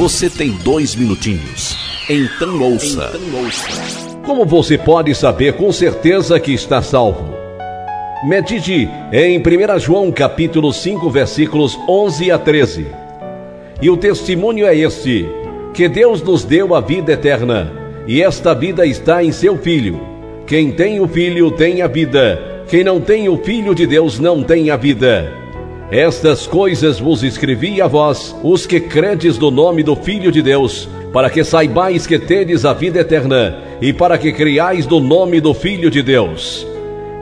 Você tem dois minutinhos. Então ouça. Então ouça. Como você pode saber com certeza que está salvo? Medite em 1 João capítulo 5, versículos 11 a 13. E o testemunho é este: que Deus nos deu a vida eterna, e esta vida está em seu Filho. Quem tem o Filho tem a vida, quem não tem o Filho de Deus não tem a vida. Estas coisas vos escrevi a vós, os que credes no nome do Filho de Deus, para que saibais que tedes a vida eterna, e para que criais no nome do Filho de Deus.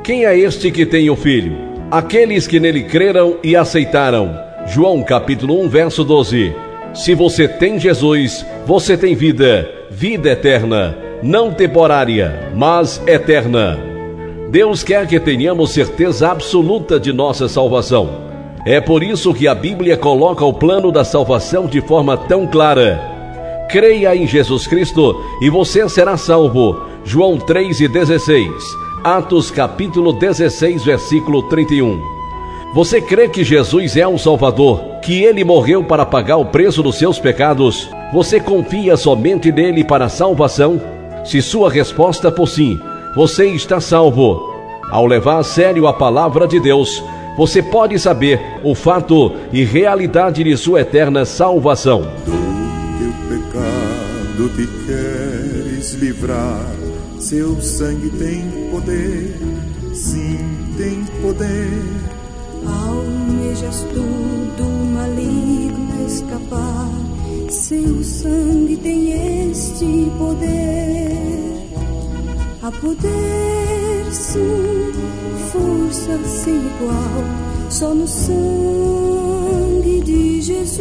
Quem é este que tem o Filho? Aqueles que nele creram e aceitaram. João capítulo 1, verso 12. Se você tem Jesus, você tem vida, vida eterna, não temporária, mas eterna. Deus quer que tenhamos certeza absoluta de nossa salvação. É por isso que a Bíblia coloca o plano da salvação de forma tão clara. Creia em Jesus Cristo e você será salvo. João 3,16. Atos capítulo 16, versículo 31. Você crê que Jesus é o Salvador, que ele morreu para pagar o preço dos seus pecados? Você confia somente nele para a salvação? Se sua resposta for sim, você está salvo. Ao levar a sério a palavra de Deus, você pode saber o fato e realidade de sua eterna salvação. Do teu pecado te queres livrar, seu sangue tem poder, sim, tem poder. Almejas tudo maligno escapar, seu sangue tem este poder. A poder, força sem igual, só no sangue de Jesus.